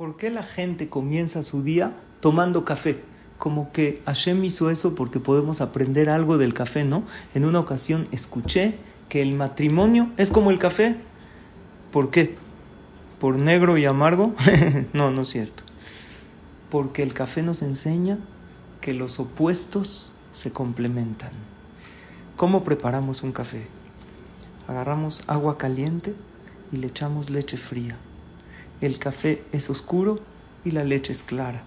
¿Por qué la gente comienza su día tomando café? Como que Hashem hizo eso porque podemos aprender algo del café, ¿no? En una ocasión escuché que el matrimonio es como el café. ¿Por qué? ¿Por negro y amargo? no, no es cierto. Porque el café nos enseña que los opuestos se complementan. ¿Cómo preparamos un café? Agarramos agua caliente y le echamos leche fría el café es oscuro y la leche es clara.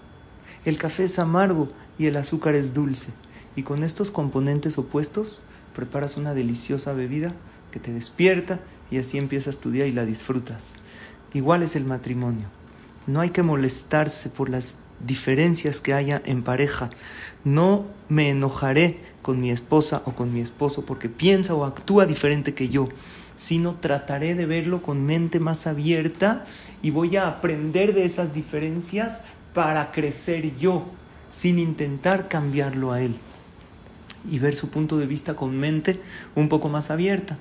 El café es amargo y el azúcar es dulce. Y con estos componentes opuestos preparas una deliciosa bebida que te despierta y así empiezas tu día y la disfrutas. Igual es el matrimonio. No hay que molestarse por las diferencias que haya en pareja. No me enojaré con mi esposa o con mi esposo porque piensa o actúa diferente que yo sino trataré de verlo con mente más abierta y voy a aprender de esas diferencias para crecer yo, sin intentar cambiarlo a él. Y ver su punto de vista con mente un poco más abierta.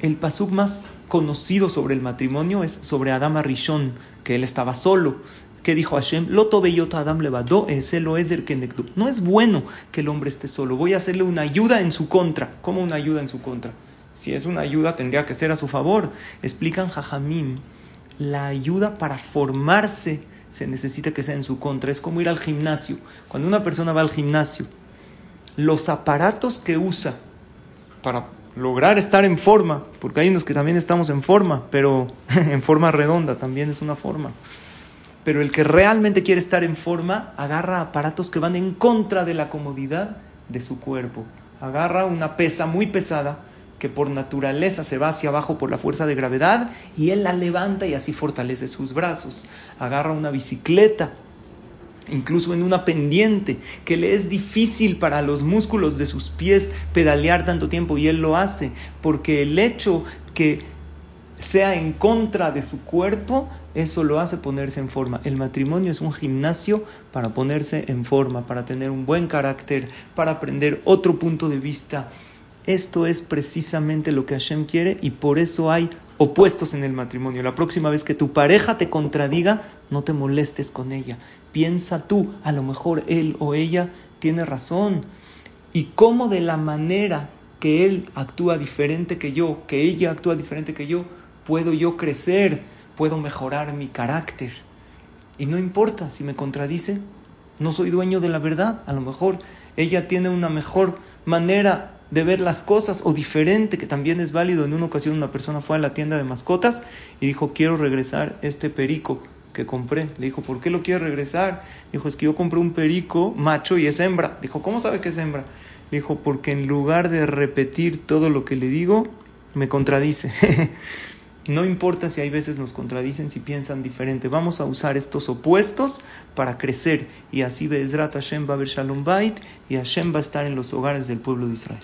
El pasuk más conocido sobre el matrimonio es sobre Adam Rishon, que él estaba solo. ¿Qué dijo Hashem? Loto beyota Adam levado, ese lo es el No es bueno que el hombre esté solo. Voy a hacerle una ayuda en su contra. ¿Cómo una ayuda en su contra? Si es una ayuda, tendría que ser a su favor. Explican Jajamim, la ayuda para formarse se necesita que sea en su contra. Es como ir al gimnasio. Cuando una persona va al gimnasio, los aparatos que usa para lograr estar en forma, porque hay unos que también estamos en forma, pero en forma redonda también es una forma. Pero el que realmente quiere estar en forma, agarra aparatos que van en contra de la comodidad de su cuerpo. Agarra una pesa muy pesada que por naturaleza se va hacia abajo por la fuerza de gravedad y él la levanta y así fortalece sus brazos. Agarra una bicicleta, incluso en una pendiente, que le es difícil para los músculos de sus pies pedalear tanto tiempo y él lo hace, porque el hecho que sea en contra de su cuerpo, eso lo hace ponerse en forma. El matrimonio es un gimnasio para ponerse en forma, para tener un buen carácter, para aprender otro punto de vista esto es precisamente lo que Hashem quiere y por eso hay opuestos en el matrimonio. La próxima vez que tu pareja te contradiga, no te molestes con ella. Piensa tú, a lo mejor él o ella tiene razón. Y cómo de la manera que él actúa diferente que yo, que ella actúa diferente que yo, puedo yo crecer, puedo mejorar mi carácter. Y no importa si me contradice, no soy dueño de la verdad. A lo mejor ella tiene una mejor manera de ver las cosas o diferente, que también es válido. En una ocasión una persona fue a la tienda de mascotas y dijo, quiero regresar este perico que compré. Le dijo, ¿por qué lo quiere regresar? Dijo, es que yo compré un perico macho y es hembra. Dijo, ¿cómo sabe que es hembra? Dijo, porque en lugar de repetir todo lo que le digo, me contradice. No importa si hay veces nos contradicen, si piensan diferente. Vamos a usar estos opuestos para crecer. Y así Bezrat Hashem va a ver Shalom Bait y Hashem va a estar en los hogares del pueblo de Israel.